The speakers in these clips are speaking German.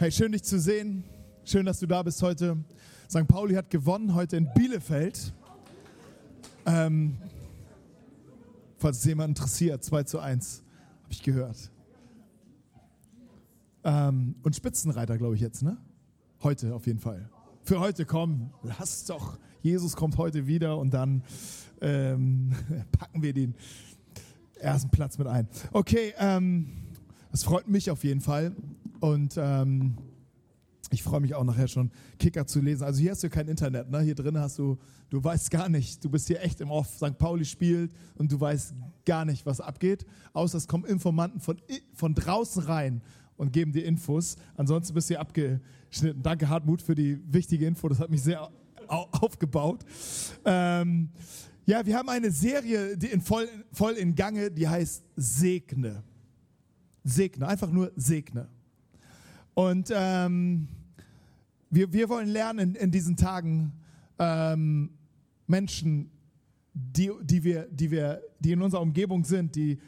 Hey, schön dich zu sehen. Schön, dass du da bist heute. St. Pauli hat gewonnen heute in Bielefeld. Ähm, falls es jemand interessiert, 2 zu 1, habe ich gehört. Ähm, und Spitzenreiter, glaube ich, jetzt, ne? Heute auf jeden Fall. Für heute komm, lass doch. Jesus kommt heute wieder und dann ähm, packen wir den ersten Platz mit ein. Okay, ähm, das freut mich auf jeden Fall. Und ähm, ich freue mich auch nachher schon, Kicker zu lesen. Also hier hast du kein Internet, ne? Hier drin hast du, du weißt gar nicht, du bist hier echt im Off. St. Pauli spielt und du weißt gar nicht, was abgeht. Außer es kommen Informanten von, von draußen rein und geben dir Infos. Ansonsten bist du hier abgeschnitten. Danke, Hartmut, für die wichtige Info. Das hat mich sehr aufgebaut. Ähm, ja, wir haben eine Serie die in voll, voll in Gange, die heißt Segne. Segne, einfach nur Segne. Und ähm, wir, wir wollen lernen in, in diesen Tagen ähm, Menschen, die, die, wir, die, wir, die in unserer Umgebung sind, die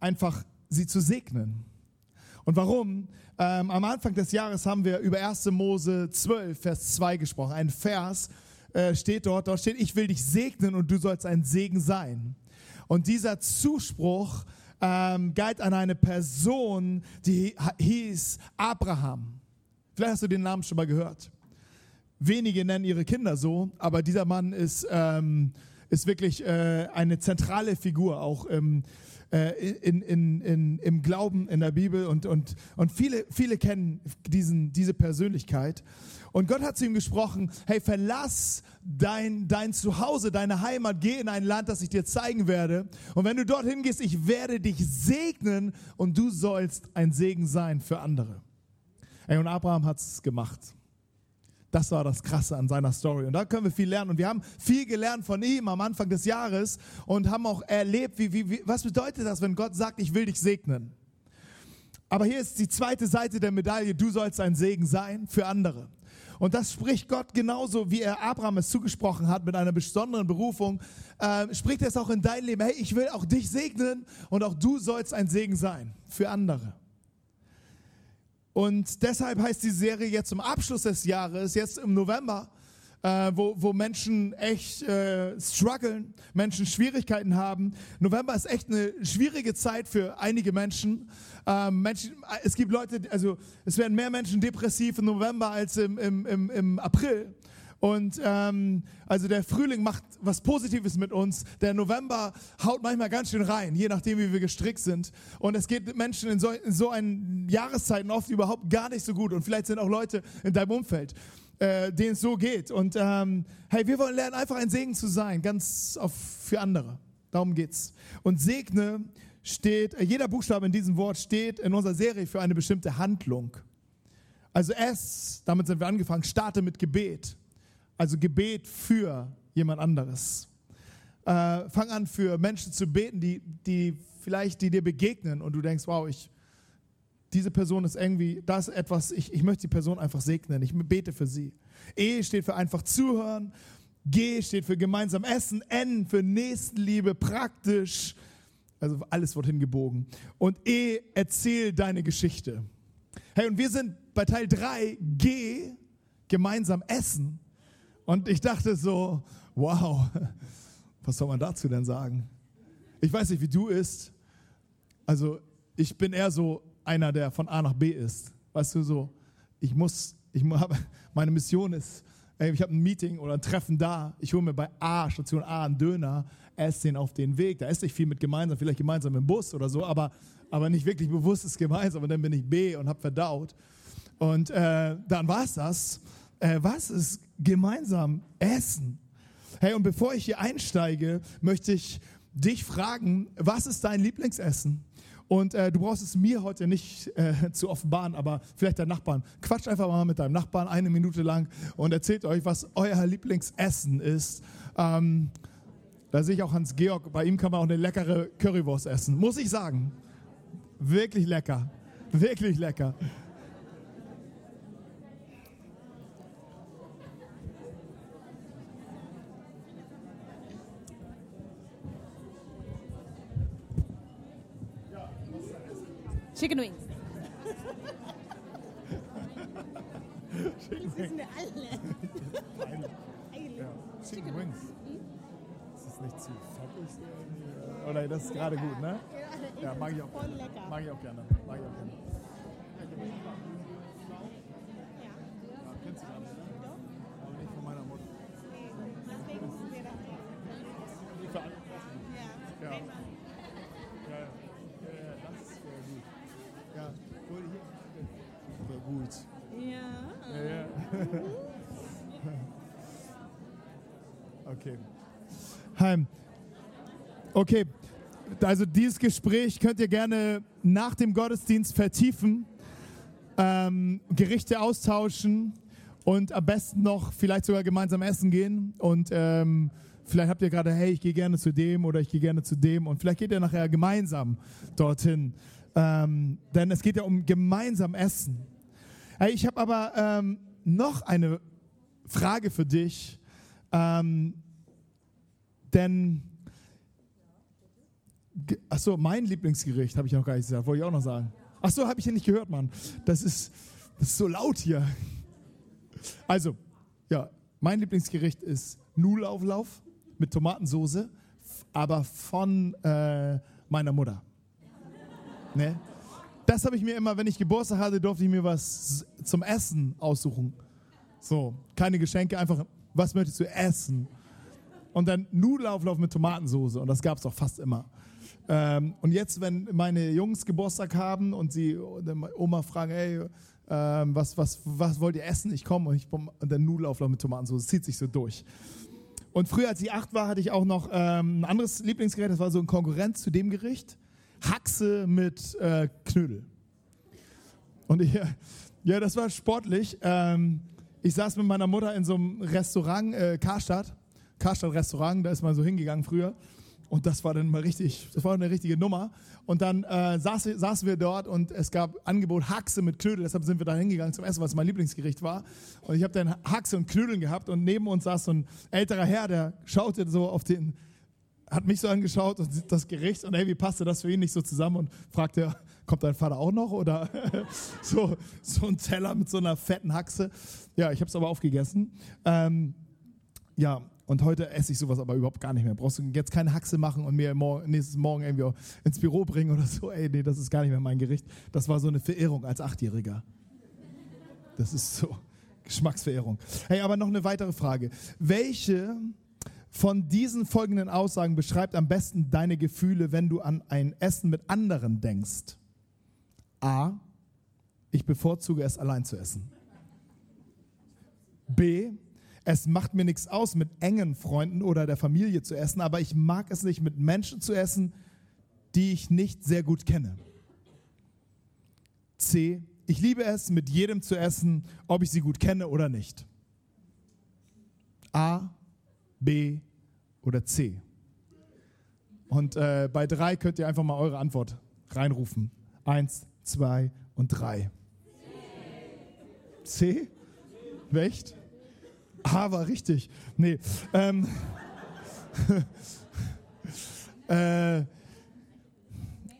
einfach sie zu segnen. Und warum? Ähm, am Anfang des Jahres haben wir über 1. Mose 12, Vers 2 gesprochen. Ein Vers äh, steht dort, dort steht, ich will dich segnen und du sollst ein Segen sein. Und dieser Zuspruch ähm, galt an eine Person, die hieß Abraham. Vielleicht hast du den Namen schon mal gehört. Wenige nennen ihre Kinder so, aber dieser Mann ist, ähm, ist wirklich äh, eine zentrale Figur auch im, in, in, in, im Glauben in der Bibel und, und, und viele, viele kennen diesen, diese Persönlichkeit. Und Gott hat zu ihm gesprochen, hey, verlass dein, dein Zuhause, deine Heimat, geh in ein Land, das ich dir zeigen werde. Und wenn du dorthin gehst, ich werde dich segnen und du sollst ein Segen sein für andere. Hey, und Abraham hat es gemacht. Das war das Krasse an seiner Story. Und da können wir viel lernen. Und wir haben viel gelernt von ihm am Anfang des Jahres und haben auch erlebt, wie, wie, wie, was bedeutet das, wenn Gott sagt, ich will dich segnen. Aber hier ist die zweite Seite der Medaille, du sollst ein Segen sein für andere. Und das spricht Gott genauso, wie er Abraham es zugesprochen hat mit einer besonderen Berufung. Äh, spricht er es auch in dein Leben. Hey, ich will auch dich segnen und auch du sollst ein Segen sein für andere. Und deshalb heißt die Serie jetzt zum Abschluss des Jahres, jetzt im November, äh, wo, wo Menschen echt äh, strugglen, Menschen Schwierigkeiten haben. November ist echt eine schwierige Zeit für einige Menschen. Ähm, Menschen es gibt Leute, also es werden mehr Menschen depressiv im November als im, im, im, im April. Und ähm, also der Frühling macht was Positives mit uns. Der November haut manchmal ganz schön rein, je nachdem, wie wir gestrickt sind. Und es geht Menschen in so, in so einen Jahreszeiten oft überhaupt gar nicht so gut. Und vielleicht sind auch Leute in deinem Umfeld, äh, denen es so geht. Und ähm, hey, wir wollen lernen, einfach ein Segen zu sein, ganz auf, für andere. Darum geht's. Und segne steht, äh, jeder Buchstabe in diesem Wort steht in unserer Serie für eine bestimmte Handlung. Also S, damit sind wir angefangen, starte mit Gebet. Also Gebet für jemand anderes. Äh, fang an, für Menschen zu beten, die, die vielleicht die dir begegnen und du denkst, wow, ich, diese Person ist irgendwie, das ist etwas, ich, ich möchte die Person einfach segnen, ich bete für sie. E steht für einfach zuhören, G steht für gemeinsam essen, N für Nächstenliebe, praktisch, also alles wird hingebogen. Und E, erzähl deine Geschichte. Hey, und wir sind bei Teil 3, G, gemeinsam essen. Und ich dachte so, wow, was soll man dazu denn sagen? Ich weiß nicht, wie du isst. Also ich bin eher so einer, der von A nach B ist. Weißt du, so, ich muss, ich habe, meine Mission ist, ich habe ein Meeting oder ein Treffen da, ich hole mir bei A, Station A, einen Döner, esse den auf den Weg. Da esse ich viel mit gemeinsam, vielleicht gemeinsam im Bus oder so, aber, aber nicht wirklich bewusst ist gemeinsam. Und dann bin ich B und habe verdaut. Und äh, dann war es das. Äh, was ist gemeinsam essen? Hey, und bevor ich hier einsteige, möchte ich dich fragen, was ist dein Lieblingsessen? Und äh, du brauchst es mir heute nicht äh, zu offenbaren, aber vielleicht dein Nachbarn. Quatscht einfach mal mit deinem Nachbarn eine Minute lang und erzählt euch, was euer Lieblingsessen ist. Ähm, da sehe ich auch Hans-Georg, bei ihm kann man auch eine leckere Currywurst essen, muss ich sagen. Wirklich lecker, wirklich lecker. Chicken wings. Das wissen wir alle. Ja. Chicken Wings. Ist das nicht zu fettig? Oder das ist gerade gut, ne? Ja, mag ich auch. Voll lecker. Mag ich auch gerne. Mag ich auch gerne. Ja. Ja, kennst du gar nicht, ne? Aber nicht von meiner Mutter. Deswegen sind wir da. Die für alle. Ja. Ja. Ja, ja. Ja, ja, das wäre gut. Ja, hol hier. Wäre gut. Ja. Ja, ja. okay. Heim. Okay. Also dieses Gespräch könnt ihr gerne nach dem Gottesdienst vertiefen, ähm, Gerichte austauschen und am besten noch vielleicht sogar gemeinsam essen gehen. Und ähm, vielleicht habt ihr gerade, hey, ich gehe gerne zu dem oder ich gehe gerne zu dem und vielleicht geht ihr nachher gemeinsam dorthin. Ähm, denn es geht ja um gemeinsam Essen. Hey, ich habe aber ähm, noch eine Frage für dich. Ähm, denn, ge- ach so, mein Lieblingsgericht habe ich noch gar nicht gesagt, wollte ich auch noch sagen. Ach so, habe ich hier nicht gehört, Mann. Das ist, das ist so laut hier. Also, ja, mein Lieblingsgericht ist Nudelauflauf mit Tomatensoße, aber von äh, meiner Mutter. Ne? Das habe ich mir immer, wenn ich Geburtstag hatte, durfte ich mir was zum Essen aussuchen. So, keine Geschenke, einfach, was möchtest du essen? Und dann Nudelauflauf mit Tomatensoße und das gab es auch fast immer. Ähm, und jetzt, wenn meine Jungs Geburtstag haben und sie Oma fragen, hey, ähm, was, was, was wollt ihr essen? Ich komme und, und dann Nudelauflauf mit Tomatensoße, zieht sich so durch. Und früher, als ich acht war, hatte ich auch noch ähm, ein anderes Lieblingsgericht, das war so ein Konkurrenz zu dem Gericht. Haxe mit äh, Knödel. Und ich, ja, das war sportlich. Ähm, ich saß mit meiner Mutter in so einem Restaurant, äh, Karstadt, Karstadt Restaurant, da ist man so hingegangen früher. Und das war dann mal richtig, das war eine richtige Nummer. Und dann äh, saß, saßen wir dort und es gab Angebot Haxe mit Knödel. Deshalb sind wir da hingegangen zum Essen, was mein Lieblingsgericht war. Und ich habe dann Haxe und Knödeln gehabt und neben uns saß so ein älterer Herr, der schaute so auf den, hat mich so angeschaut und das Gericht und irgendwie passte das für ihn nicht so zusammen und fragte, kommt dein Vater auch noch? Oder so, so ein Teller mit so einer fetten Haxe. Ja, ich habe es aber aufgegessen. Ähm, ja, und heute esse ich sowas aber überhaupt gar nicht mehr. Brauchst du jetzt keine Haxe machen und mir morgen, nächstes Morgen irgendwie ins Büro bringen oder so. Ey, nee, das ist gar nicht mehr mein Gericht. Das war so eine Verehrung als Achtjähriger. Das ist so Geschmacksverehrung. Hey, aber noch eine weitere Frage. Welche von diesen folgenden Aussagen beschreibt am besten deine Gefühle, wenn du an ein Essen mit anderen denkst? A. Ich bevorzuge es allein zu essen. B. Es macht mir nichts aus, mit engen Freunden oder der Familie zu essen, aber ich mag es nicht, mit Menschen zu essen, die ich nicht sehr gut kenne. C. Ich liebe es, mit jedem zu essen, ob ich sie gut kenne oder nicht. A, B oder C. Und äh, bei drei könnt ihr einfach mal eure Antwort reinrufen. Eins, zwei und drei. C? Echt? A war richtig. Nee. Ähm, äh,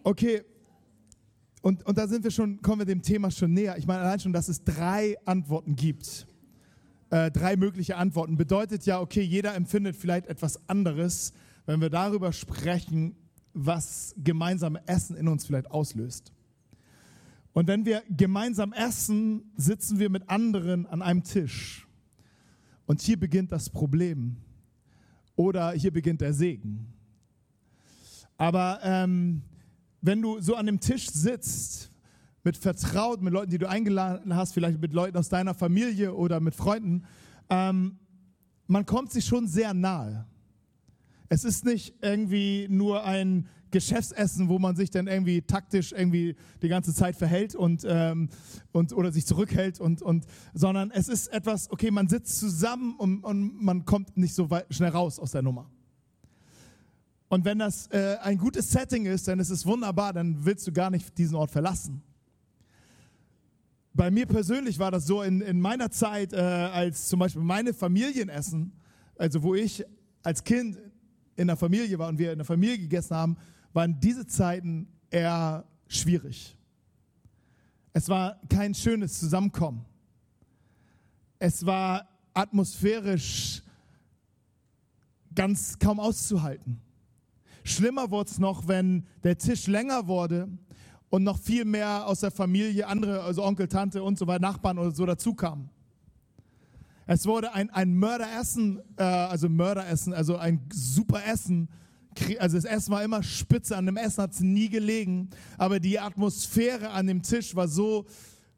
okay. Und, und da sind wir schon, kommen wir dem Thema schon näher. Ich meine, allein schon, dass es drei Antworten gibt. Äh, drei mögliche Antworten bedeutet ja, okay, jeder empfindet vielleicht etwas anderes, wenn wir darüber sprechen, was gemeinsam Essen in uns vielleicht auslöst. Und wenn wir gemeinsam essen, sitzen wir mit anderen an einem Tisch. Und hier beginnt das Problem. Oder hier beginnt der Segen. Aber ähm, wenn du so an dem Tisch sitzt, mit Vertrauten, mit Leuten, die du eingeladen hast, vielleicht mit Leuten aus deiner Familie oder mit Freunden, ähm, man kommt sich schon sehr nahe. Es ist nicht irgendwie nur ein Geschäftsessen, wo man sich dann irgendwie taktisch irgendwie die ganze Zeit verhält und, ähm, und oder sich zurückhält und, und sondern es ist etwas, okay, man sitzt zusammen und, und man kommt nicht so weit, schnell raus aus der Nummer. Und wenn das äh, ein gutes Setting ist, dann ist es wunderbar, dann willst du gar nicht diesen Ort verlassen. Bei mir persönlich war das so in, in meiner Zeit, äh, als zum Beispiel meine Familienessen, also wo ich als Kind in der Familie war und wir in der Familie gegessen haben, waren diese Zeiten eher schwierig. Es war kein schönes Zusammenkommen. es war atmosphärisch ganz kaum auszuhalten. Schlimmer wurde es noch, wenn der Tisch länger wurde und noch viel mehr aus der Familie, andere, also Onkel, Tante und so weiter, Nachbarn oder so dazukamen. Es wurde ein, ein Mörderessen, äh, also Mörderessen, also ein super Essen. Also das Essen war immer spitze, an dem Essen hat es nie gelegen, aber die Atmosphäre an dem Tisch war so,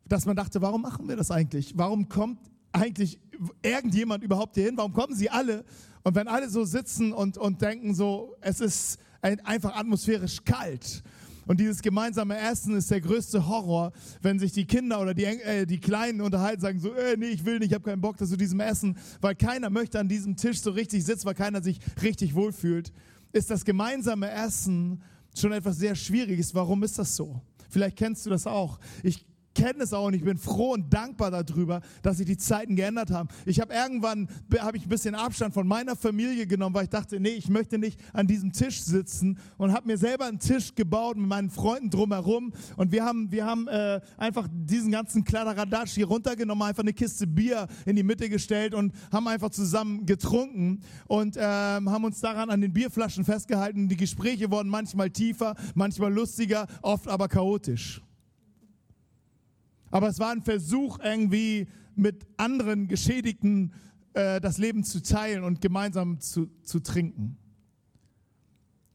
dass man dachte, warum machen wir das eigentlich? Warum kommt eigentlich irgendjemand überhaupt hier hin? Warum kommen sie alle? Und wenn alle so sitzen und, und denken so, es ist ein, einfach atmosphärisch kalt. Und dieses gemeinsame Essen ist der größte Horror, wenn sich die Kinder oder die, äh, die Kleinen unterhalten, sagen so, äh, nee, ich will nicht, ich habe keinen Bock zu diesem Essen, weil keiner möchte an diesem Tisch so richtig sitzen, weil keiner sich richtig wohlfühlt, ist das gemeinsame Essen schon etwas sehr Schwieriges. Warum ist das so? Vielleicht kennst du das auch. Ich kenne es auch und ich bin froh und dankbar darüber, dass sich die Zeiten geändert haben. Ich habe irgendwann habe ich ein bisschen Abstand von meiner Familie genommen, weil ich dachte, nee, ich möchte nicht an diesem Tisch sitzen und habe mir selber einen Tisch gebaut mit meinen Freunden drumherum und wir haben wir haben äh, einfach diesen ganzen Kladderadatsch hier runtergenommen, einfach eine Kiste Bier in die Mitte gestellt und haben einfach zusammen getrunken und ähm, haben uns daran an den Bierflaschen festgehalten. Die Gespräche wurden manchmal tiefer, manchmal lustiger, oft aber chaotisch. Aber es war ein Versuch, irgendwie mit anderen Geschädigten äh, das Leben zu teilen und gemeinsam zu, zu trinken.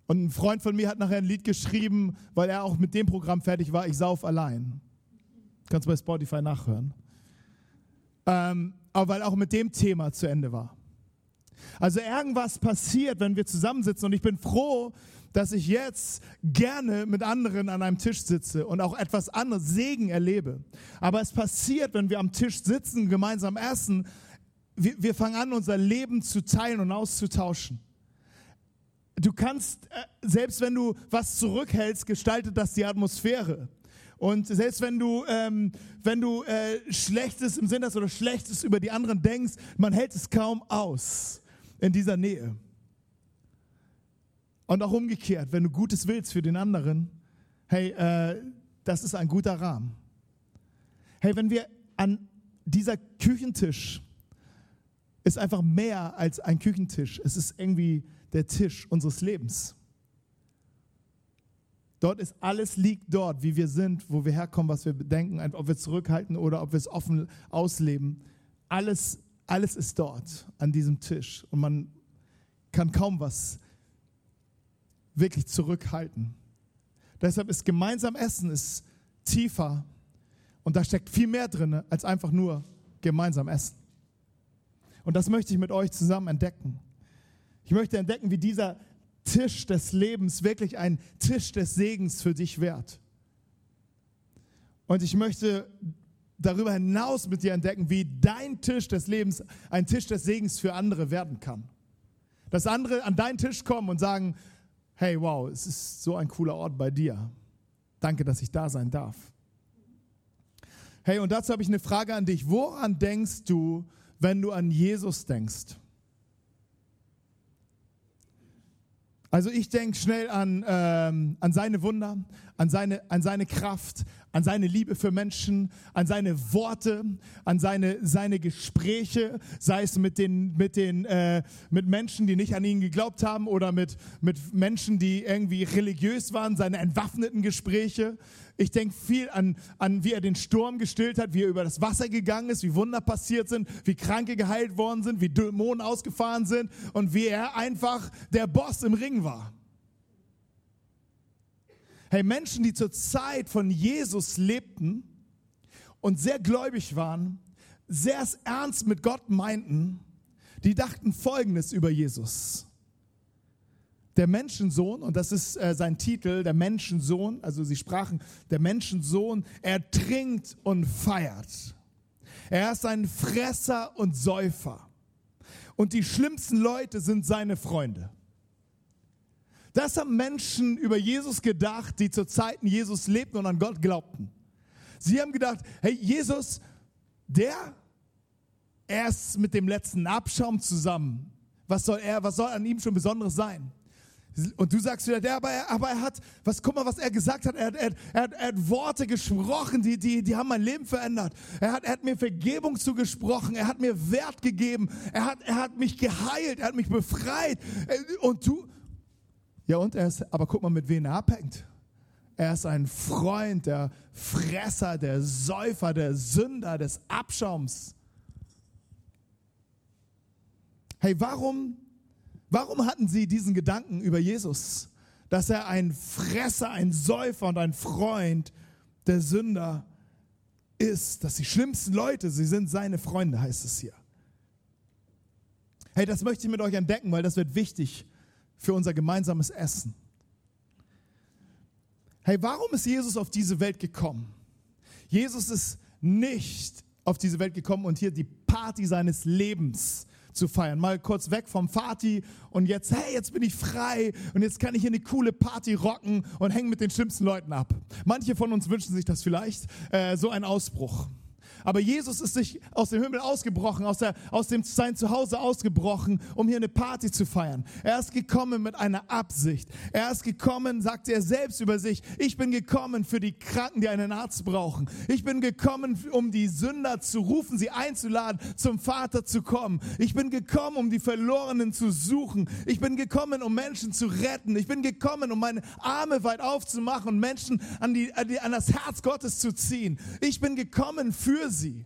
Und ein Freund von mir hat nachher ein Lied geschrieben, weil er auch mit dem Programm fertig war, ich sauf allein. Kannst du bei Spotify nachhören. Ähm, aber weil auch mit dem Thema zu Ende war. Also irgendwas passiert, wenn wir zusammensitzen und ich bin froh, dass ich jetzt gerne mit anderen an einem Tisch sitze und auch etwas anderes, Segen erlebe. Aber es passiert, wenn wir am Tisch sitzen, gemeinsam essen, wir, wir fangen an, unser Leben zu teilen und auszutauschen. Du kannst, äh, selbst wenn du was zurückhältst, gestaltet das die Atmosphäre. Und selbst wenn du, ähm, wenn du äh, Schlechtes im Sinn hast oder Schlechtes über die anderen denkst, man hält es kaum aus in dieser Nähe. Und auch umgekehrt, wenn du Gutes willst für den anderen, hey, äh, das ist ein guter Rahmen. Hey, wenn wir an dieser Küchentisch ist einfach mehr als ein Küchentisch. Es ist irgendwie der Tisch unseres Lebens. Dort ist alles liegt dort, wie wir sind, wo wir herkommen, was wir bedenken, ob wir zurückhalten oder ob wir es offen ausleben. Alles, alles ist dort an diesem Tisch und man kann kaum was wirklich zurückhalten. Deshalb ist gemeinsam Essen ist tiefer und da steckt viel mehr drin als einfach nur gemeinsam essen. Und das möchte ich mit euch zusammen entdecken. Ich möchte entdecken, wie dieser Tisch des Lebens wirklich ein Tisch des Segens für dich wird. Und ich möchte darüber hinaus mit dir entdecken, wie dein Tisch des Lebens ein Tisch des Segens für andere werden kann. Dass andere an deinen Tisch kommen und sagen, hey, wow, es ist so ein cooler Ort bei dir. Danke, dass ich da sein darf. Hey, und dazu habe ich eine Frage an dich. Woran denkst du, wenn du an Jesus denkst? Also ich denke schnell an, ähm, an seine Wunder, an seine, an seine Kraft, an seine Liebe für Menschen, an seine Worte, an seine, seine Gespräche, sei es mit, den, mit, den, äh, mit Menschen, die nicht an ihn geglaubt haben oder mit, mit Menschen, die irgendwie religiös waren, seine entwaffneten Gespräche. Ich denke viel an, an, wie er den Sturm gestillt hat, wie er über das Wasser gegangen ist, wie Wunder passiert sind, wie Kranke geheilt worden sind, wie Dämonen ausgefahren sind und wie er einfach der Boss im Ring war. Hey, Menschen, die zur Zeit von Jesus lebten und sehr gläubig waren, sehr ernst mit Gott meinten, die dachten Folgendes über Jesus. Der Menschensohn, und das ist äh, sein Titel, der Menschensohn, also sie sprachen, der Menschensohn, er trinkt und feiert. Er ist ein Fresser und Säufer. Und die schlimmsten Leute sind seine Freunde. Das haben Menschen über Jesus gedacht, die zu Zeiten Jesus lebten und an Gott glaubten. Sie haben gedacht, hey, Jesus, der, er ist mit dem letzten Abschaum zusammen. Was soll er, was soll an ihm schon Besonderes sein? Und du sagst wieder, der, aber er, aber er hat, was, guck mal, was er gesagt hat. Er, hat- er, er, hat- Worte gesprochen, die, die, die haben mein Leben verändert. Er hat, er hat mir Vergebung zugesprochen. Er hat mir Wert gegeben. Er hat, er hat mich geheilt. Er hat mich befreit. Äh, Und du, ja und er ist, aber guck mal, mit wem er abhängt. Er ist ein Freund der Fresser, der Säufer, der Sünder, des Abschaums. Hey, warum, warum hatten sie diesen Gedanken über Jesus? Dass er ein Fresser, ein Säufer und ein Freund der Sünder ist. Dass die schlimmsten Leute, sie sind seine Freunde, heißt es hier. Hey, das möchte ich mit euch entdecken, weil das wird wichtig für unser gemeinsames Essen. Hey, warum ist Jesus auf diese Welt gekommen? Jesus ist nicht auf diese Welt gekommen und hier die Party seines Lebens zu feiern. Mal kurz weg vom Party und jetzt, hey, jetzt bin ich frei und jetzt kann ich hier eine coole Party rocken und hängen mit den schlimmsten Leuten ab. Manche von uns wünschen sich das vielleicht, äh, so ein Ausbruch. Aber Jesus ist sich aus dem Himmel ausgebrochen, aus, der, aus dem sein Zuhause ausgebrochen, um hier eine Party zu feiern. Er ist gekommen mit einer Absicht. Er ist gekommen, sagt er selbst über sich, ich bin gekommen für die Kranken, die einen Arzt brauchen. Ich bin gekommen, um die Sünder zu rufen, sie einzuladen, zum Vater zu kommen. Ich bin gekommen, um die Verlorenen zu suchen. Ich bin gekommen, um Menschen zu retten. Ich bin gekommen, um meine Arme weit aufzumachen und Menschen an, an, die, an das Herz Gottes zu ziehen. Ich bin gekommen für sie.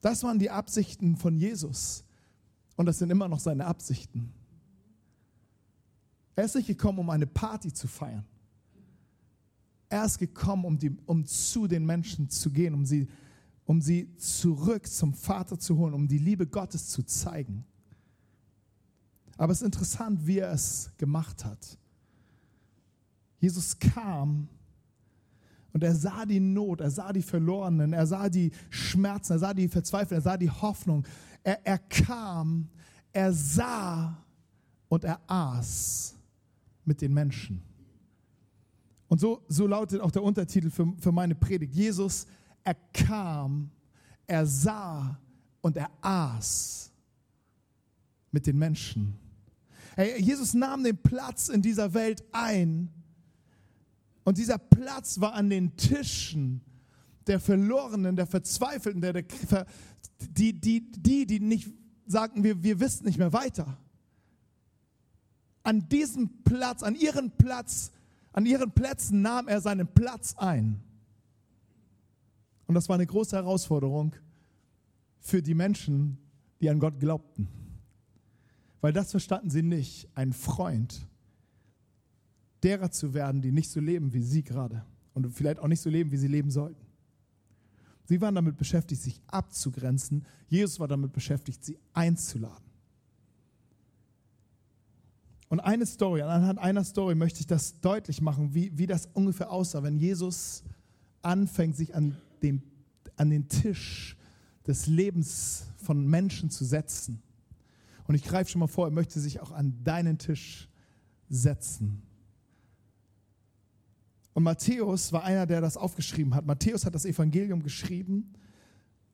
Das waren die Absichten von Jesus. Und das sind immer noch seine Absichten. Er ist nicht gekommen, um eine Party zu feiern. Er ist gekommen, um, die, um zu den Menschen zu gehen, um sie, um sie zurück zum Vater zu holen, um die Liebe Gottes zu zeigen. Aber es ist interessant, wie er es gemacht hat. Jesus kam und er sah die Not, er sah die Verlorenen, er sah die Schmerzen, er sah die Verzweiflung, er sah die Hoffnung. Er, er kam, er sah und er aß mit den Menschen. Und so, so lautet auch der Untertitel für, für meine Predigt. Jesus, er kam, er sah und er aß mit den Menschen. Jesus nahm den Platz in dieser Welt ein. Und dieser Platz war an den Tischen der Verlorenen, der Verzweifelten, der, der, die, die, die, die nicht sagten, wir, wir wissen nicht mehr weiter. An diesem Platz, an ihren Platz, an ihren Plätzen nahm er seinen Platz ein. Und das war eine große Herausforderung für die Menschen, die an Gott glaubten. Weil das verstanden sie nicht, ein Freund derer zu werden, die nicht so leben wie sie gerade und vielleicht auch nicht so leben, wie sie leben sollten. Sie waren damit beschäftigt, sich abzugrenzen. Jesus war damit beschäftigt, sie einzuladen. Und eine Story, anhand einer Story möchte ich das deutlich machen, wie, wie das ungefähr aussah, wenn Jesus anfängt, sich an, dem, an den Tisch des Lebens von Menschen zu setzen. Und ich greife schon mal vor, er möchte sich auch an deinen Tisch setzen. Und Matthäus war einer, der das aufgeschrieben hat. Matthäus hat das Evangelium geschrieben,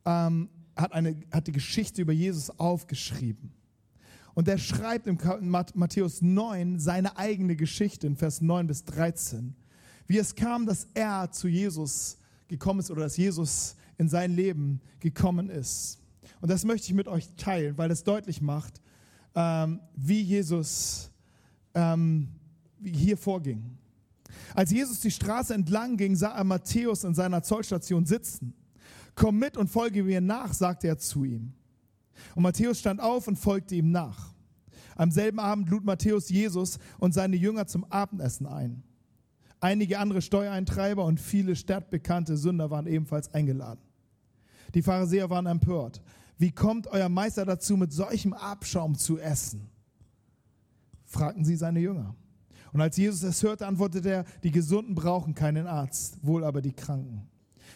ähm, hat, eine, hat die Geschichte über Jesus aufgeschrieben. Und er schreibt im Matthäus 9 seine eigene Geschichte in Vers 9 bis 13, wie es kam, dass er zu Jesus gekommen ist oder dass Jesus in sein Leben gekommen ist. Und das möchte ich mit euch teilen, weil es deutlich macht, ähm, wie Jesus ähm, hier vorging. Als Jesus die Straße entlang ging, sah er Matthäus in seiner Zollstation sitzen. Komm mit und folge mir nach, sagte er zu ihm. Und Matthäus stand auf und folgte ihm nach. Am selben Abend lud Matthäus Jesus und seine Jünger zum Abendessen ein. Einige andere Steuereintreiber und viele stadtbekannte Sünder waren ebenfalls eingeladen. Die Pharisäer waren empört. Wie kommt euer Meister dazu, mit solchem Abschaum zu essen? fragten sie seine Jünger. Und als Jesus es hörte, antwortete er, die Gesunden brauchen keinen Arzt, wohl aber die Kranken.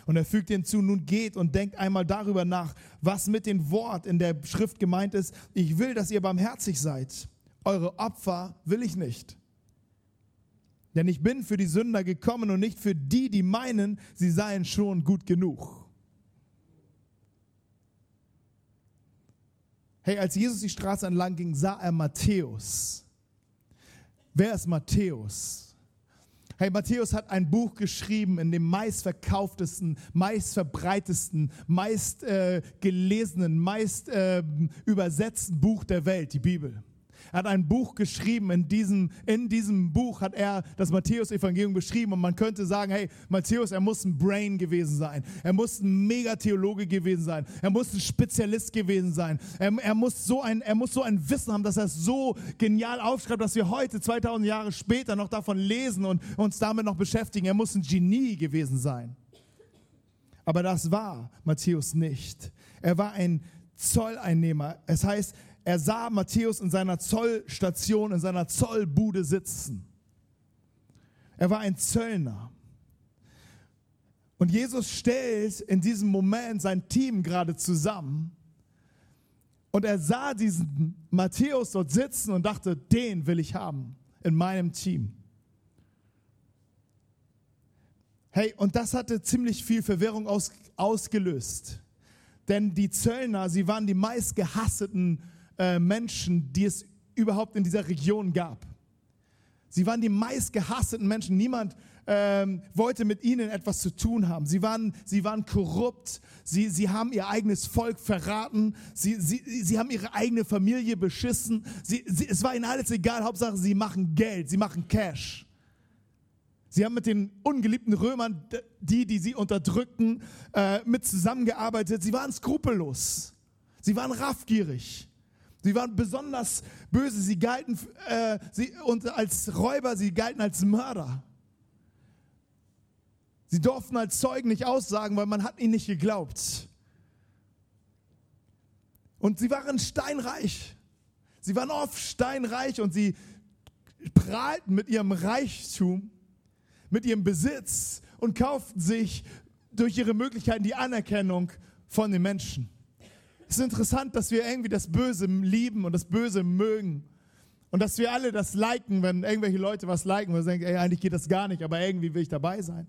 Und er fügt hinzu, nun geht und denkt einmal darüber nach, was mit dem Wort in der Schrift gemeint ist. Ich will, dass ihr barmherzig seid. Eure Opfer will ich nicht. Denn ich bin für die Sünder gekommen und nicht für die, die meinen, sie seien schon gut genug. Hey, als Jesus die Straße entlang ging, sah er Matthäus. Wer ist Matthäus? Hey, Matthäus hat ein Buch geschrieben in dem meistverkauftesten, meistverbreitesten, meist äh, gelesenen, meist äh, übersetzten Buch der Welt, die Bibel. Hat ein Buch geschrieben. In diesem, in diesem Buch hat er das Matthäus-Evangelium beschrieben. Und man könnte sagen, hey, Matthäus, er muss ein Brain gewesen sein. Er muss ein Megatheologe gewesen sein. Er muss ein Spezialist gewesen sein. Er, er, muss so ein, er muss so ein Wissen haben, dass er es so genial aufschreibt, dass wir heute, 2000 Jahre später, noch davon lesen und uns damit noch beschäftigen. Er muss ein Genie gewesen sein. Aber das war Matthäus nicht. Er war ein Zolleinnehmer. Es heißt, er sah Matthäus in seiner Zollstation, in seiner Zollbude sitzen. Er war ein Zöllner. Und Jesus stellt in diesem Moment sein Team gerade zusammen. Und er sah diesen Matthäus dort sitzen und dachte, den will ich haben in meinem Team. Hey, und das hatte ziemlich viel Verwirrung aus, ausgelöst. Denn die Zöllner, sie waren die meistgehasseten äh, Menschen, die es überhaupt in dieser Region gab. Sie waren die meistgehasseten Menschen. Niemand ähm, wollte mit ihnen etwas zu tun haben. Sie waren, sie waren korrupt. Sie, sie haben ihr eigenes Volk verraten. Sie, sie, sie haben ihre eigene Familie beschissen. Sie, sie, es war ihnen alles egal. Hauptsache, sie machen Geld. Sie machen Cash. Sie haben mit den ungeliebten Römern, die, die sie unterdrückten, äh, mit zusammengearbeitet. Sie waren skrupellos. Sie waren raffgierig. Sie waren besonders böse. Sie galten äh, sie, und als Räuber, sie galten als Mörder. Sie durften als Zeugen nicht aussagen, weil man hat ihnen nicht geglaubt. Und sie waren steinreich. Sie waren oft steinreich und sie prahlten mit ihrem Reichtum, mit ihrem Besitz und kauften sich durch ihre Möglichkeiten die Anerkennung von den Menschen. Es ist interessant, dass wir irgendwie das Böse lieben und das Böse mögen. Und dass wir alle das liken, wenn irgendwelche Leute was liken, und denken, ey, eigentlich geht das gar nicht, aber irgendwie will ich dabei sein.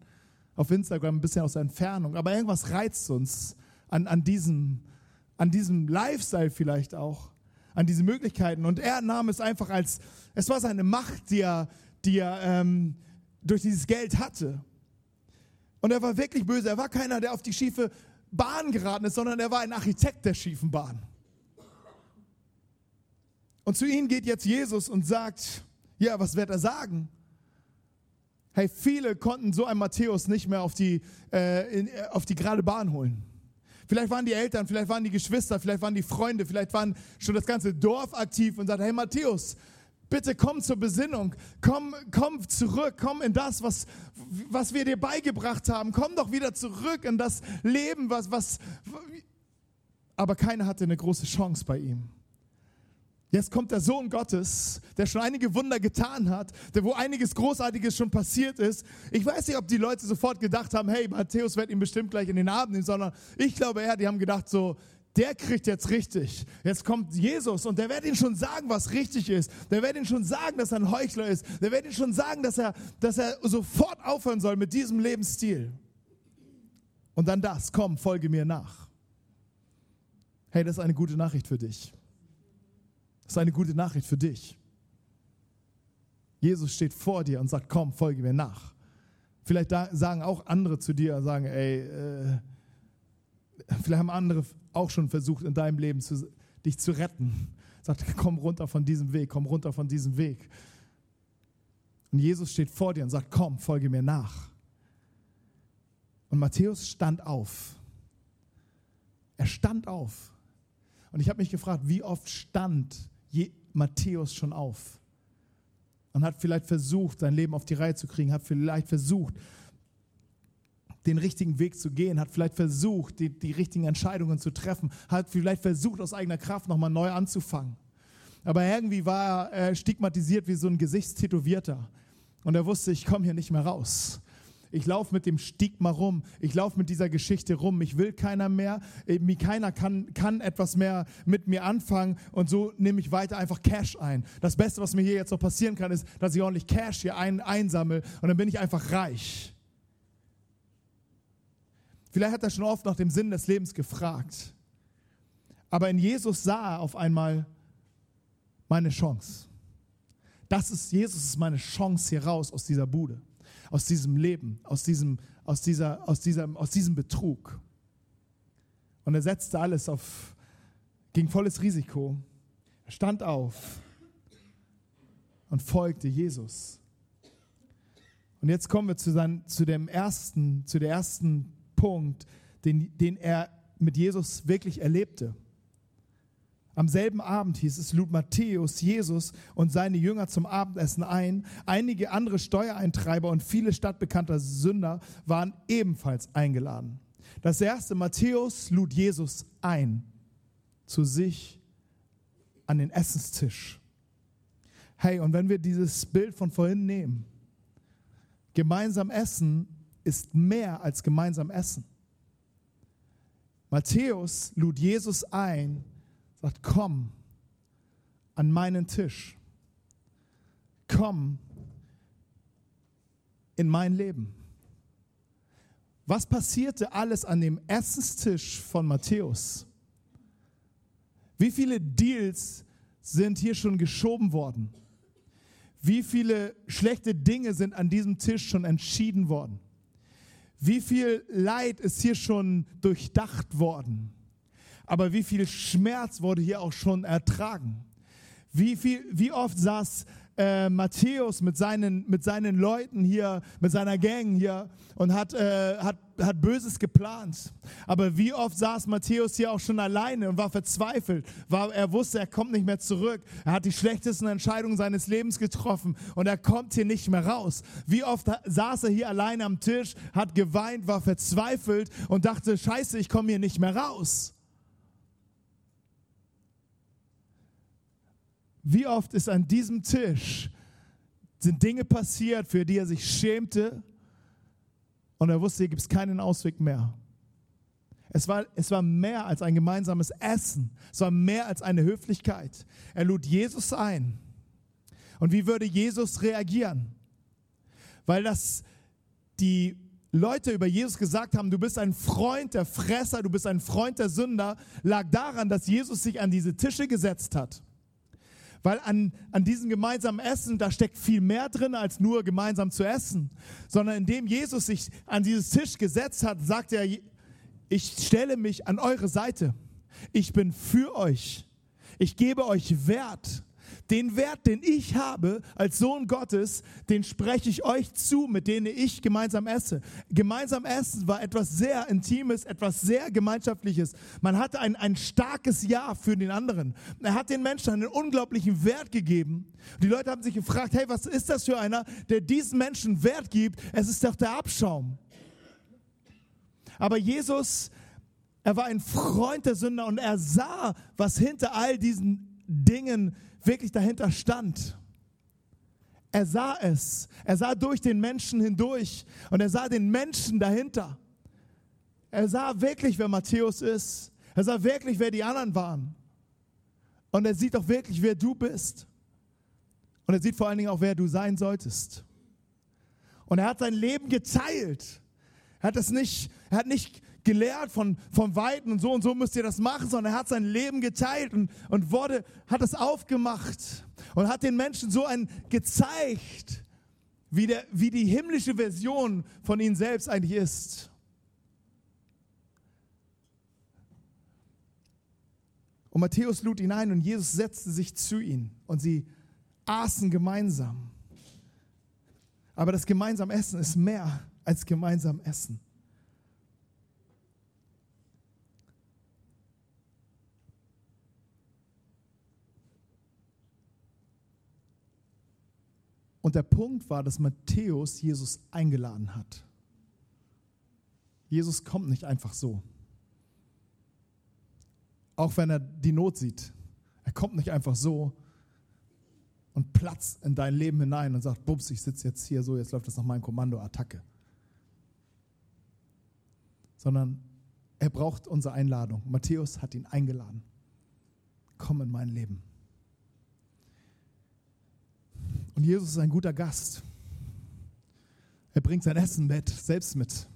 Auf Instagram ein bisschen aus der Entfernung. Aber irgendwas reizt uns an, an, diesem, an diesem Lifestyle vielleicht auch, an diese Möglichkeiten. Und er nahm es einfach als, es war seine Macht, die er, die er ähm, durch dieses Geld hatte. Und er war wirklich böse. Er war keiner, der auf die schiefe Bahn geraten ist, sondern er war ein Architekt der schiefen Bahn. Und zu ihnen geht jetzt Jesus und sagt, ja, was wird er sagen? Hey, viele konnten so ein Matthäus nicht mehr auf die, äh, in, auf die gerade Bahn holen. Vielleicht waren die Eltern, vielleicht waren die Geschwister, vielleicht waren die Freunde, vielleicht waren schon das ganze Dorf aktiv und sagt, hey Matthäus, Bitte komm zur Besinnung. Komm, komm zurück. Komm in das, was, was wir dir beigebracht haben. Komm doch wieder zurück in das Leben, was, was. Aber keiner hatte eine große Chance bei ihm. Jetzt kommt der Sohn Gottes, der schon einige Wunder getan hat, der wo einiges Großartiges schon passiert ist. Ich weiß nicht, ob die Leute sofort gedacht haben, hey, Matthäus wird ihn bestimmt gleich in den Abend nehmen, sondern ich glaube eher, die haben gedacht so, der kriegt jetzt richtig. Jetzt kommt Jesus und der wird ihnen schon sagen, was richtig ist. Der wird ihnen schon sagen, dass er ein Heuchler ist. Der wird ihnen schon sagen, dass er, dass er sofort aufhören soll mit diesem Lebensstil. Und dann das, komm, folge mir nach. Hey, das ist eine gute Nachricht für dich. Das ist eine gute Nachricht für dich. Jesus steht vor dir und sagt, komm, folge mir nach. Vielleicht sagen auch andere zu dir, sagen, ey, äh, vielleicht haben andere auch schon versucht, in deinem Leben zu, dich zu retten. Sagt, komm runter von diesem Weg, komm runter von diesem Weg. Und Jesus steht vor dir und sagt, komm, folge mir nach. Und Matthäus stand auf. Er stand auf. Und ich habe mich gefragt, wie oft stand Matthäus schon auf? Und hat vielleicht versucht, sein Leben auf die Reihe zu kriegen, hat vielleicht versucht, den richtigen Weg zu gehen, hat vielleicht versucht, die, die richtigen Entscheidungen zu treffen, hat vielleicht versucht, aus eigener Kraft nochmal neu anzufangen. Aber irgendwie war er stigmatisiert wie so ein Gesichtstätowierter. Und er wusste, ich komme hier nicht mehr raus. Ich laufe mit dem Stigma rum. Ich laufe mit dieser Geschichte rum. Ich will keiner mehr. Mir keiner kann, kann etwas mehr mit mir anfangen. Und so nehme ich weiter einfach Cash ein. Das Beste, was mir hier jetzt noch passieren kann, ist, dass ich ordentlich Cash hier ein, einsammle. Und dann bin ich einfach reich. Vielleicht hat er schon oft nach dem Sinn des Lebens gefragt. Aber in Jesus sah er auf einmal meine Chance. Das ist, Jesus ist meine Chance hier raus aus dieser Bude, aus diesem Leben, aus diesem, aus dieser, aus dieser, aus diesem Betrug. Und er setzte alles auf, ging volles Risiko. Er stand auf und folgte Jesus. Und jetzt kommen wir zu, sein, zu dem ersten, zu der ersten Punkt, den, den er mit Jesus wirklich erlebte. Am selben Abend hieß es, lud Matthäus Jesus und seine Jünger zum Abendessen ein. Einige andere Steuereintreiber und viele stadtbekannte Sünder waren ebenfalls eingeladen. Das erste, Matthäus lud Jesus ein zu sich an den Essenstisch. Hey, und wenn wir dieses Bild von vorhin nehmen, gemeinsam essen ist mehr als gemeinsam essen. Matthäus lud Jesus ein, sagt, komm an meinen Tisch. Komm in mein Leben. Was passierte alles an dem Essenstisch von Matthäus? Wie viele Deals sind hier schon geschoben worden? Wie viele schlechte Dinge sind an diesem Tisch schon entschieden worden? Wie viel Leid ist hier schon durchdacht worden? Aber wie viel Schmerz wurde hier auch schon ertragen? Wie, viel, wie oft saß äh, Matthäus mit seinen, mit seinen Leuten hier, mit seiner Gang hier und hat, äh, hat, hat Böses geplant. Aber wie oft saß Matthäus hier auch schon alleine und war verzweifelt. War, er wusste, er kommt nicht mehr zurück. Er hat die schlechtesten Entscheidungen seines Lebens getroffen und er kommt hier nicht mehr raus. Wie oft saß er hier alleine am Tisch, hat geweint, war verzweifelt und dachte, scheiße, ich komme hier nicht mehr raus. Wie oft ist an diesem Tisch sind Dinge passiert, für die er sich schämte und er wusste, hier gibt es keinen Ausweg mehr. Es war, es war mehr als ein gemeinsames Essen. Es war mehr als eine Höflichkeit. Er lud Jesus ein. Und wie würde Jesus reagieren? Weil das die Leute über Jesus gesagt haben, du bist ein Freund der Fresser, du bist ein Freund der Sünder, lag daran, dass Jesus sich an diese Tische gesetzt hat. Weil an, an diesem gemeinsamen Essen, da steckt viel mehr drin, als nur gemeinsam zu essen. Sondern indem Jesus sich an dieses Tisch gesetzt hat, sagt er, ich stelle mich an eure Seite. Ich bin für euch. Ich gebe euch Wert. Den Wert, den ich habe als Sohn Gottes, den spreche ich euch zu, mit denen ich gemeinsam esse. Gemeinsam essen war etwas sehr Intimes, etwas sehr Gemeinschaftliches. Man hatte ein, ein starkes Ja für den anderen. Er hat den Menschen einen unglaublichen Wert gegeben. Die Leute haben sich gefragt, hey, was ist das für einer, der diesen Menschen Wert gibt? Es ist doch der Abschaum. Aber Jesus, er war ein Freund der Sünder und er sah, was hinter all diesen Dingen wirklich dahinter stand. Er sah es. Er sah durch den Menschen hindurch und er sah den Menschen dahinter. Er sah wirklich, wer Matthäus ist. Er sah wirklich, wer die anderen waren. Und er sieht auch wirklich, wer du bist. Und er sieht vor allen Dingen auch, wer du sein solltest. Und er hat sein Leben geteilt. Er hat es nicht, er hat nicht gelehrt von, von Weiten und so und so müsst ihr das machen, sondern er hat sein Leben geteilt und, und wurde, hat es aufgemacht und hat den Menschen so ein gezeigt, wie, der, wie die himmlische Version von ihnen selbst eigentlich ist. Und Matthäus lud ihn ein und Jesus setzte sich zu ihnen und sie aßen gemeinsam. Aber das gemeinsam Essen ist mehr als gemeinsam Essen. Und der Punkt war, dass Matthäus Jesus eingeladen hat. Jesus kommt nicht einfach so. Auch wenn er die Not sieht. Er kommt nicht einfach so und platzt in dein Leben hinein und sagt, Bums, ich sitze jetzt hier so, jetzt läuft das nach meinem Kommando, Attacke. Sondern er braucht unsere Einladung. Matthäus hat ihn eingeladen. Komm in mein Leben. Und Jesus ist ein guter Gast. Er bringt sein Essen mit, selbst mit.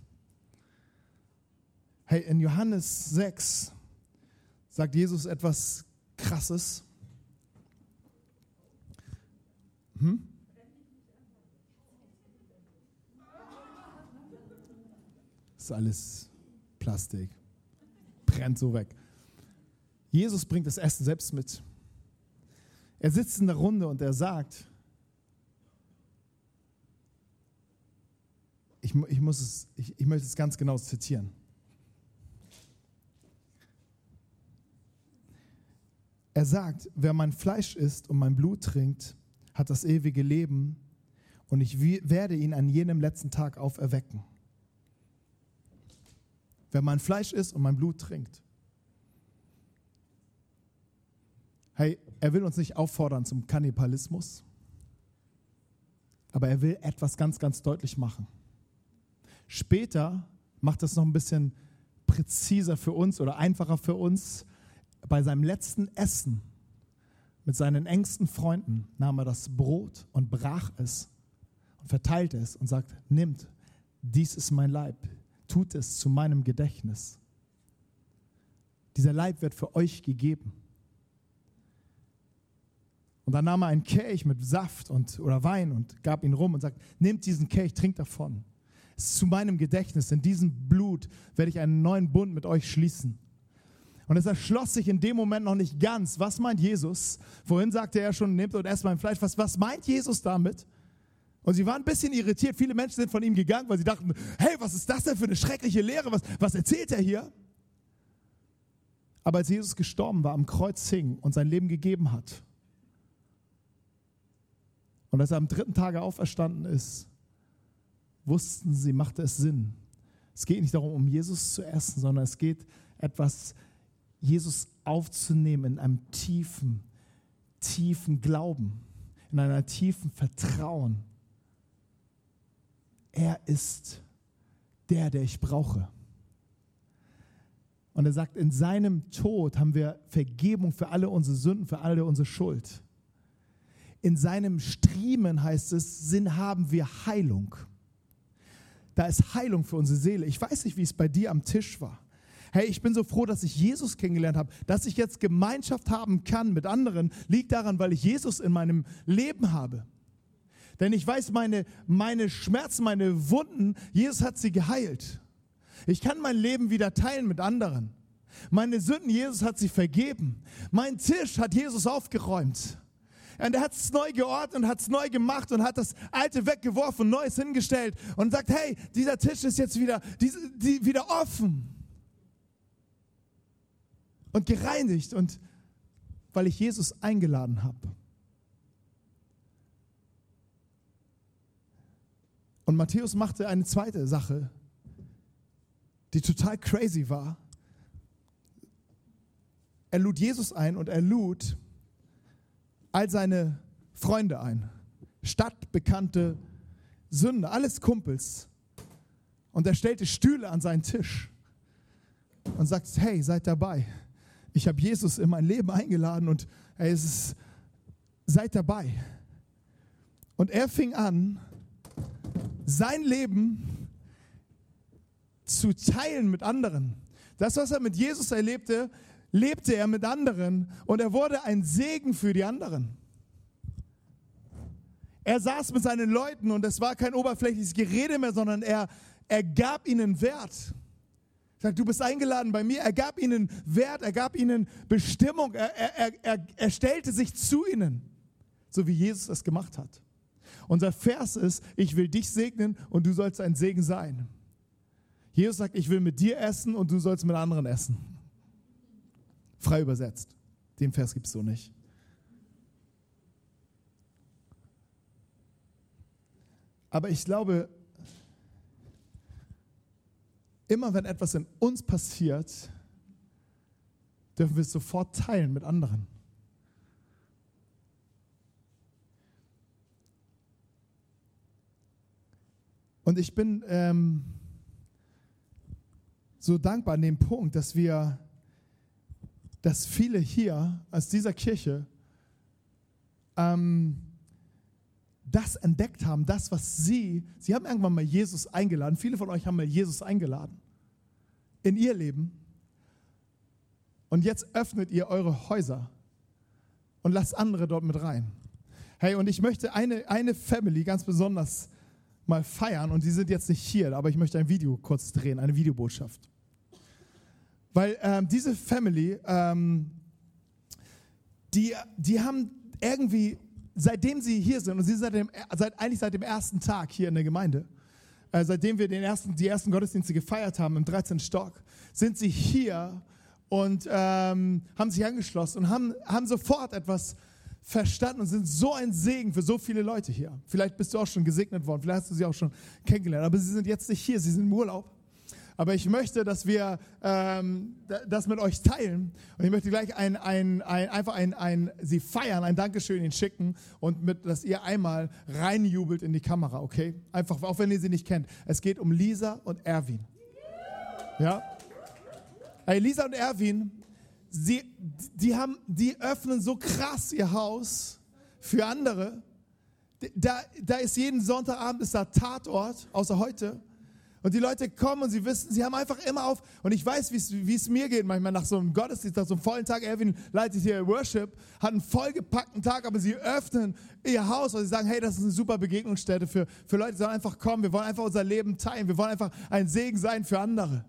Hey, in Johannes 6 sagt Jesus etwas Krasses. Hm? Ist alles Plastik. Brennt so weg. Jesus bringt das Essen selbst mit. Er sitzt in der Runde und er sagt, ich, ich, muss es, ich, ich möchte es ganz genau zitieren. Er sagt, wer mein Fleisch isst und mein Blut trinkt, hat das ewige Leben und ich werde ihn an jenem letzten Tag auferwecken. Wer mein Fleisch isst und mein Blut trinkt. Hey, er will uns nicht auffordern zum Kannibalismus, aber er will etwas ganz, ganz deutlich machen. Später macht es noch ein bisschen präziser für uns oder einfacher für uns. Bei seinem letzten Essen mit seinen engsten Freunden nahm er das Brot und brach es und verteilte es und sagt, nimmt, dies ist mein Leib, tut es zu meinem Gedächtnis. Dieser Leib wird für euch gegeben. Und dann nahm er einen Kelch mit Saft und, oder Wein und gab ihn rum und sagt, nehmt diesen Kelch, trinkt davon. Zu meinem Gedächtnis. In diesem Blut werde ich einen neuen Bund mit euch schließen. Und es erschloss sich in dem Moment noch nicht ganz. Was meint Jesus? Vorhin sagte er schon, nehmt und esst mein Fleisch. Was, was meint Jesus damit? Und sie waren ein bisschen irritiert. Viele Menschen sind von ihm gegangen, weil sie dachten, hey, was ist das denn für eine schreckliche Lehre? Was, was erzählt er hier? Aber als Jesus gestorben war, am Kreuz hing und sein Leben gegeben hat, und als er am dritten Tage auferstanden ist, wussten sie, machte es Sinn. Es geht nicht darum, um Jesus zu essen, sondern es geht etwas Jesus aufzunehmen in einem tiefen, tiefen Glauben, in einer tiefen Vertrauen. Er ist der, der ich brauche. Und er sagt, in seinem Tod haben wir Vergebung für alle unsere Sünden, für alle unsere Schuld. In seinem Striemen heißt es, Sinn haben wir Heilung. Da ist Heilung für unsere Seele. Ich weiß nicht, wie es bei dir am Tisch war. Hey, ich bin so froh, dass ich Jesus kennengelernt habe. Dass ich jetzt Gemeinschaft haben kann mit anderen, liegt daran, weil ich Jesus in meinem Leben habe. Denn ich weiß, meine, meine Schmerzen, meine Wunden, Jesus hat sie geheilt. Ich kann mein Leben wieder teilen mit anderen. Meine Sünden, Jesus hat sie vergeben. Mein Tisch hat Jesus aufgeräumt. Und er hat es neu geordnet und hat es neu gemacht und hat das Alte weggeworfen und Neues hingestellt und sagt, hey, dieser Tisch ist jetzt wieder, die, die, wieder offen und gereinigt und weil ich Jesus eingeladen habe. Und Matthäus machte eine zweite Sache, die total crazy war. Er lud Jesus ein und er lud all seine Freunde ein. Stadtbekannte Sünder, alles Kumpels. Und er stellte Stühle an seinen Tisch und sagt, hey, seid dabei ich habe Jesus in mein Leben eingeladen und es ist, seid dabei. Und er fing an, sein Leben zu teilen mit anderen. Das, was er mit Jesus erlebte, lebte er mit anderen und er wurde ein Segen für die anderen. Er saß mit seinen Leuten und es war kein oberflächliches Gerede mehr, sondern er, er gab ihnen Wert. Sagt, du bist eingeladen bei mir. Er gab ihnen Wert, er gab ihnen Bestimmung, er, er, er, er stellte sich zu ihnen, so wie Jesus es gemacht hat. Unser Vers ist, ich will dich segnen und du sollst ein Segen sein. Jesus sagt, ich will mit dir essen und du sollst mit anderen essen. Frei übersetzt. Den Vers gibt es so nicht. Aber ich glaube, Immer wenn etwas in uns passiert, dürfen wir es sofort teilen mit anderen. Und ich bin ähm, so dankbar an dem Punkt, dass wir, dass viele hier aus dieser Kirche ähm, das entdeckt haben, das, was sie, sie haben irgendwann mal Jesus eingeladen, viele von euch haben mal Jesus eingeladen in ihr Leben. Und jetzt öffnet ihr eure Häuser und lasst andere dort mit rein. Hey, und ich möchte eine, eine Family ganz besonders mal feiern und die sind jetzt nicht hier, aber ich möchte ein Video kurz drehen, eine Videobotschaft. Weil ähm, diese Family, ähm, die, die haben irgendwie, seitdem sie hier sind, und sie sind seit dem, seit, eigentlich seit dem ersten Tag hier in der Gemeinde, äh, seitdem wir den ersten, die ersten Gottesdienste gefeiert haben im 13. Stock, sind sie hier und ähm, haben sich angeschlossen und haben, haben sofort etwas verstanden und sind so ein Segen für so viele Leute hier. Vielleicht bist du auch schon gesegnet worden, vielleicht hast du sie auch schon kennengelernt, aber sie sind jetzt nicht hier, sie sind im Urlaub. Aber ich möchte, dass wir ähm, das mit euch teilen. Und ich möchte gleich ein, ein, ein, einfach ein, ein, sie feiern, ein Dankeschön ihnen schicken und mit, dass ihr einmal reinjubelt in die Kamera, okay? Einfach, auch wenn ihr sie nicht kennt. Es geht um Lisa und Erwin. Ja? Hey, Lisa und Erwin, sie, die, haben, die öffnen so krass ihr Haus für andere. Da, da ist jeden Sonntagabend ist da Tatort, außer heute. Und die Leute kommen und sie wissen, sie haben einfach immer auf. Und ich weiß, wie es mir geht manchmal nach so einem Gottesdienst, nach so einem vollen Tag. Erwin leitet hier Worship, hat einen vollgepackten Tag, aber sie öffnen ihr Haus und sie sagen, hey, das ist eine super Begegnungsstätte für, für Leute, die sollen einfach kommen. Wir wollen einfach unser Leben teilen. Wir wollen einfach ein Segen sein für andere.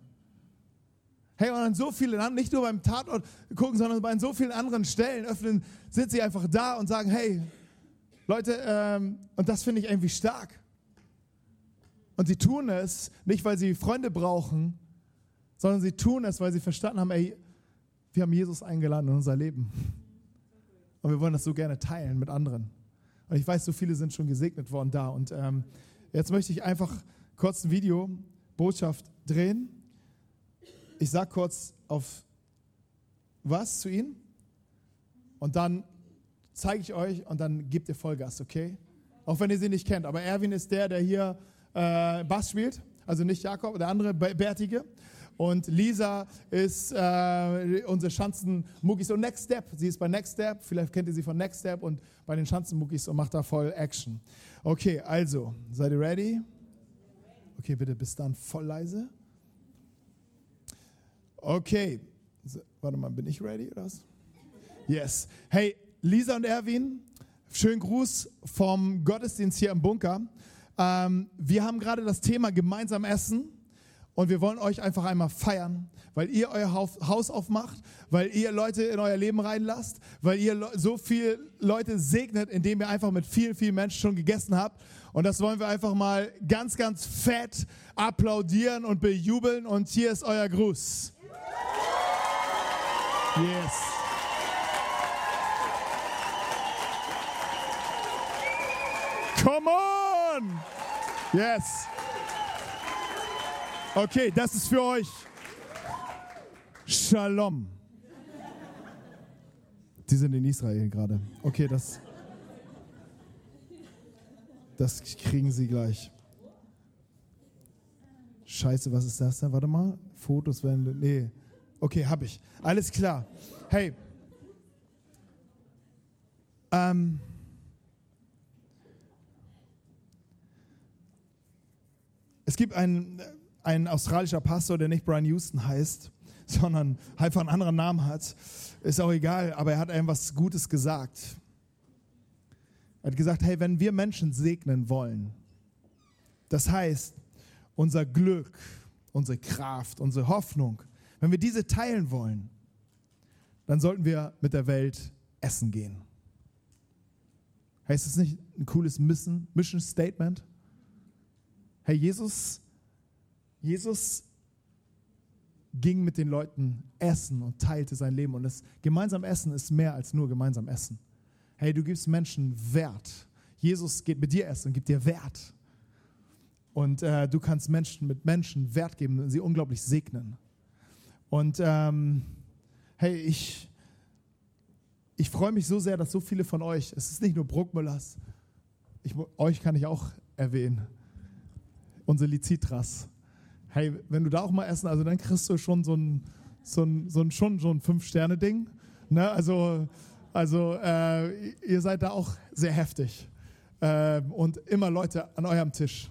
Hey, und an so vielen, nicht nur beim Tatort gucken, sondern bei so vielen anderen Stellen öffnen, sind sie einfach da und sagen, hey, Leute, ähm, und das finde ich irgendwie stark. Und sie tun es nicht, weil sie Freunde brauchen, sondern sie tun es, weil sie verstanden haben, ey, wir haben Jesus eingeladen in unser Leben. Und wir wollen das so gerne teilen mit anderen. Und ich weiß, so viele sind schon gesegnet worden da. Und ähm, jetzt möchte ich einfach kurz ein Video, Botschaft drehen. Ich sage kurz auf was zu ihnen und dann zeige ich euch und dann gebt ihr Vollgas, okay? Auch wenn ihr sie nicht kennt. Aber Erwin ist der, der hier äh, Bass spielt, also nicht Jakob, der andere Bärtige. Und Lisa ist äh, unsere Schanzenmuckis und Next Step. Sie ist bei Next Step, vielleicht kennt ihr sie von Next Step und bei den Schanzenmuckis und macht da voll Action. Okay, also, seid ihr ready? Okay, bitte bis dann voll leise. Okay, warte mal, bin ich ready oder was? Yes. Hey, Lisa und Erwin, schönen Gruß vom Gottesdienst hier im Bunker. Ähm, wir haben gerade das Thema gemeinsam essen und wir wollen euch einfach einmal feiern, weil ihr euer Haus aufmacht, weil ihr Leute in euer Leben reinlasst, weil ihr so viele Leute segnet, indem ihr einfach mit vielen, vielen Menschen schon gegessen habt. Und das wollen wir einfach mal ganz, ganz fett applaudieren und bejubeln. Und hier ist euer Gruß. Yes. Come on! Yes. Okay, das ist für euch. Shalom. Die sind in Israel gerade. Okay, das, das kriegen sie gleich. Scheiße, was ist das denn? Warte mal. Fotos werden. Nee. Okay, hab ich. Alles klar. Hey. Ähm. Es gibt einen, einen australischer Pastor, der nicht Brian Houston heißt, sondern einfach einen anderen Namen hat. Ist auch egal, aber er hat einem was Gutes gesagt. Er hat gesagt, hey, wenn wir Menschen segnen wollen, das heißt, unser Glück, unsere Kraft, unsere Hoffnung, wenn wir diese teilen wollen, dann sollten wir mit der Welt essen gehen. Heißt das nicht ein cooles Mission Statement? Hey, Jesus, Jesus ging mit den Leuten essen und teilte sein Leben. Und das gemeinsam Essen ist mehr als nur gemeinsam Essen. Hey, du gibst Menschen Wert. Jesus geht mit dir essen und gibt dir Wert. Und äh, du kannst Menschen mit Menschen Wert geben und sie unglaublich segnen. Und ähm, hey, ich, ich freue mich so sehr, dass so viele von euch, es ist nicht nur Bruckmüllers, ich, euch kann ich auch erwähnen, unsere Lizitras. Hey, wenn du da auch mal essen, also dann kriegst du schon so ein, so ein, so ein, schon so ein Fünf-Sterne-Ding. Ne? Also, also äh, ihr seid da auch sehr heftig. Äh, und immer Leute an eurem Tisch.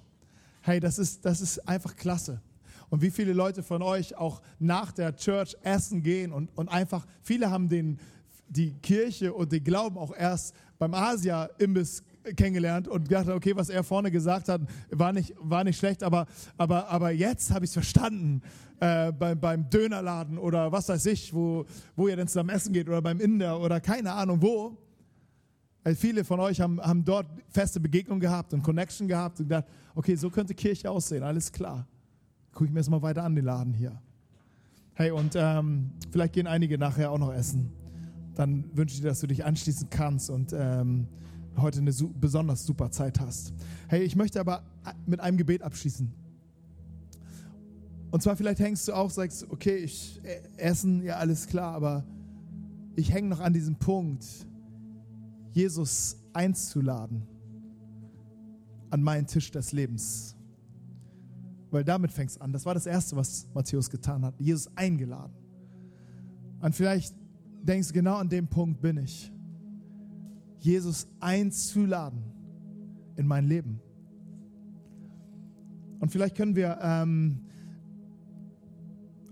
Hey, das ist, das ist einfach klasse. Und wie viele Leute von euch auch nach der Church essen gehen und, und einfach, viele haben den, die Kirche und den Glauben auch erst beim Asia-Imbiss kennengelernt und gedacht, okay, was er vorne gesagt hat, war nicht, war nicht schlecht, aber, aber, aber jetzt habe ich es verstanden. Äh, beim, beim Dönerladen oder was weiß ich, wo, wo ihr denn zusammen essen geht oder beim Inder oder keine Ahnung wo. Weil viele von euch haben, haben dort feste Begegnungen gehabt und Connection gehabt und gedacht, okay, so könnte Kirche aussehen, alles klar. Gucke ich mir jetzt mal weiter an, den Laden hier. Hey, und ähm, vielleicht gehen einige nachher auch noch essen. Dann wünsche ich dir, dass du dich anschließen kannst und ähm, heute eine besonders super Zeit hast. Hey, ich möchte aber mit einem Gebet abschließen. Und zwar vielleicht hängst du auch, sagst, okay, ich äh, essen, ja alles klar, aber ich hänge noch an diesem Punkt, Jesus einzuladen an meinen Tisch des Lebens. Weil damit fängt es an. Das war das Erste, was Matthäus getan hat. Jesus eingeladen. Und vielleicht denkst du, genau an dem Punkt bin ich. Jesus einzuladen in mein Leben. Und vielleicht können wir ähm,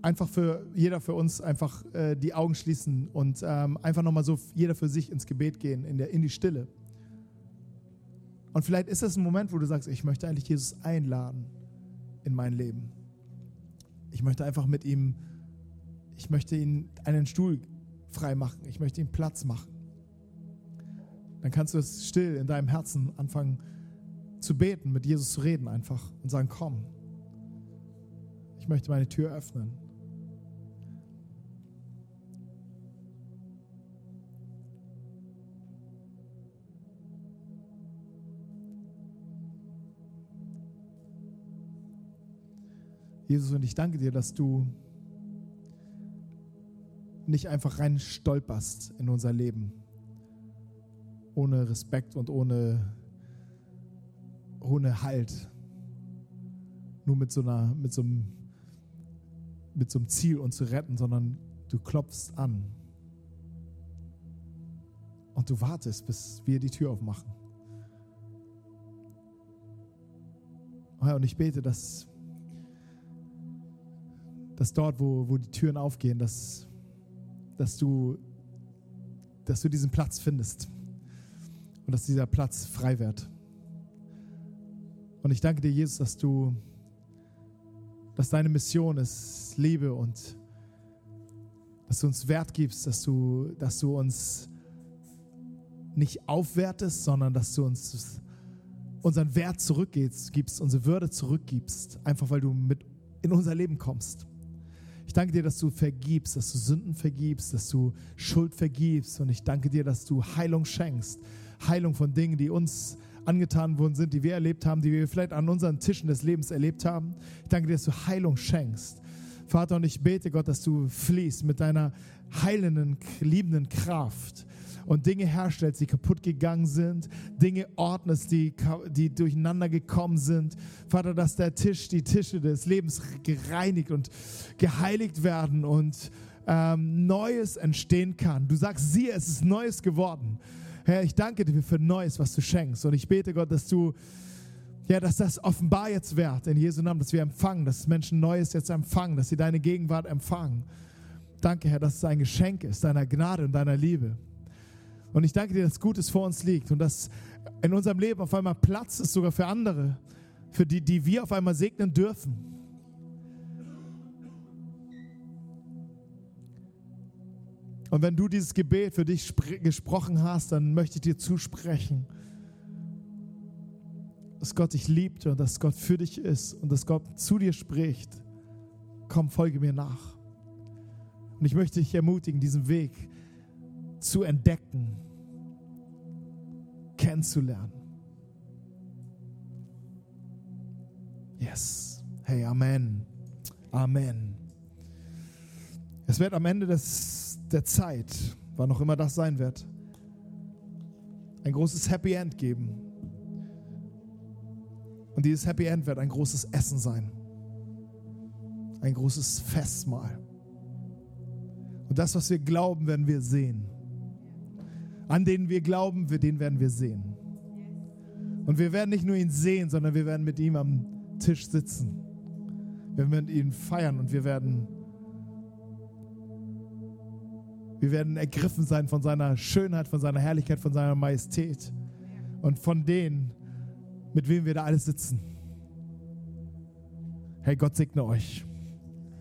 einfach für jeder für uns einfach äh, die Augen schließen und ähm, einfach nochmal so jeder für sich ins Gebet gehen, in, der, in die Stille. Und vielleicht ist das ein Moment, wo du sagst, ich möchte eigentlich Jesus einladen in mein Leben. Ich möchte einfach mit ihm, ich möchte ihn einen Stuhl frei machen. Ich möchte ihm Platz machen. Dann kannst du es still in deinem Herzen anfangen zu beten, mit Jesus zu reden einfach und sagen, komm, ich möchte meine Tür öffnen. Jesus, und ich danke dir, dass du nicht einfach rein stolperst in unser Leben, ohne Respekt und ohne, ohne Halt, nur mit so, einer, mit, so einem, mit so einem Ziel, uns zu retten, sondern du klopfst an. Und du wartest, bis wir die Tür aufmachen. Und ich bete, dass dass dort, wo, wo die Türen aufgehen, dass, dass, du, dass du diesen Platz findest und dass dieser Platz frei wird. Und ich danke dir, Jesus, dass du, dass deine Mission ist Liebe und dass du uns Wert gibst, dass du, dass du uns nicht aufwertest, sondern dass du uns unseren Wert zurückgibst, unsere Würde zurückgibst, einfach weil du mit in unser Leben kommst. Ich danke dir, dass du vergibst, dass du Sünden vergibst, dass du Schuld vergibst. Und ich danke dir, dass du Heilung schenkst. Heilung von Dingen, die uns angetan worden sind, die wir erlebt haben, die wir vielleicht an unseren Tischen des Lebens erlebt haben. Ich danke dir, dass du Heilung schenkst. Vater, und ich bete Gott, dass du fließt mit deiner heilenden, liebenden Kraft und Dinge herstellst, die kaputt gegangen sind, Dinge ordnest, die, die durcheinander gekommen sind. Vater, dass der Tisch, die Tische des Lebens gereinigt und geheiligt werden und ähm, Neues entstehen kann. Du sagst, siehe, es ist Neues geworden. Herr, ich danke dir für Neues, was du schenkst. Und ich bete Gott, dass du ja, dass das offenbar jetzt wird in Jesu Namen, dass wir empfangen, dass Menschen Neues jetzt empfangen, dass sie deine Gegenwart empfangen. Danke, Herr, dass es ein Geschenk ist, deiner Gnade und deiner Liebe. Und ich danke dir, dass Gutes vor uns liegt und dass in unserem Leben auf einmal Platz ist, sogar für andere, für die, die wir auf einmal segnen dürfen. Und wenn du dieses Gebet für dich gesprochen hast, dann möchte ich dir zusprechen, dass Gott dich liebt und dass Gott für dich ist und dass Gott zu dir spricht. Komm, folge mir nach. Und ich möchte dich ermutigen, diesen Weg zu entdecken, kennenzulernen. Yes. Hey, Amen. Amen. Es wird am Ende des, der Zeit, wann auch immer das sein wird, ein großes Happy End geben. Und dieses Happy End wird ein großes Essen sein. Ein großes Festmahl. Und das, was wir glauben, werden wir sehen an denen wir glauben, den werden wir sehen. Und wir werden nicht nur ihn sehen, sondern wir werden mit ihm am Tisch sitzen. Wir werden ihn feiern und wir werden, wir werden ergriffen sein von seiner Schönheit, von seiner Herrlichkeit, von seiner Majestät und von denen, mit wem wir da alles sitzen. Hey, Gott segne euch.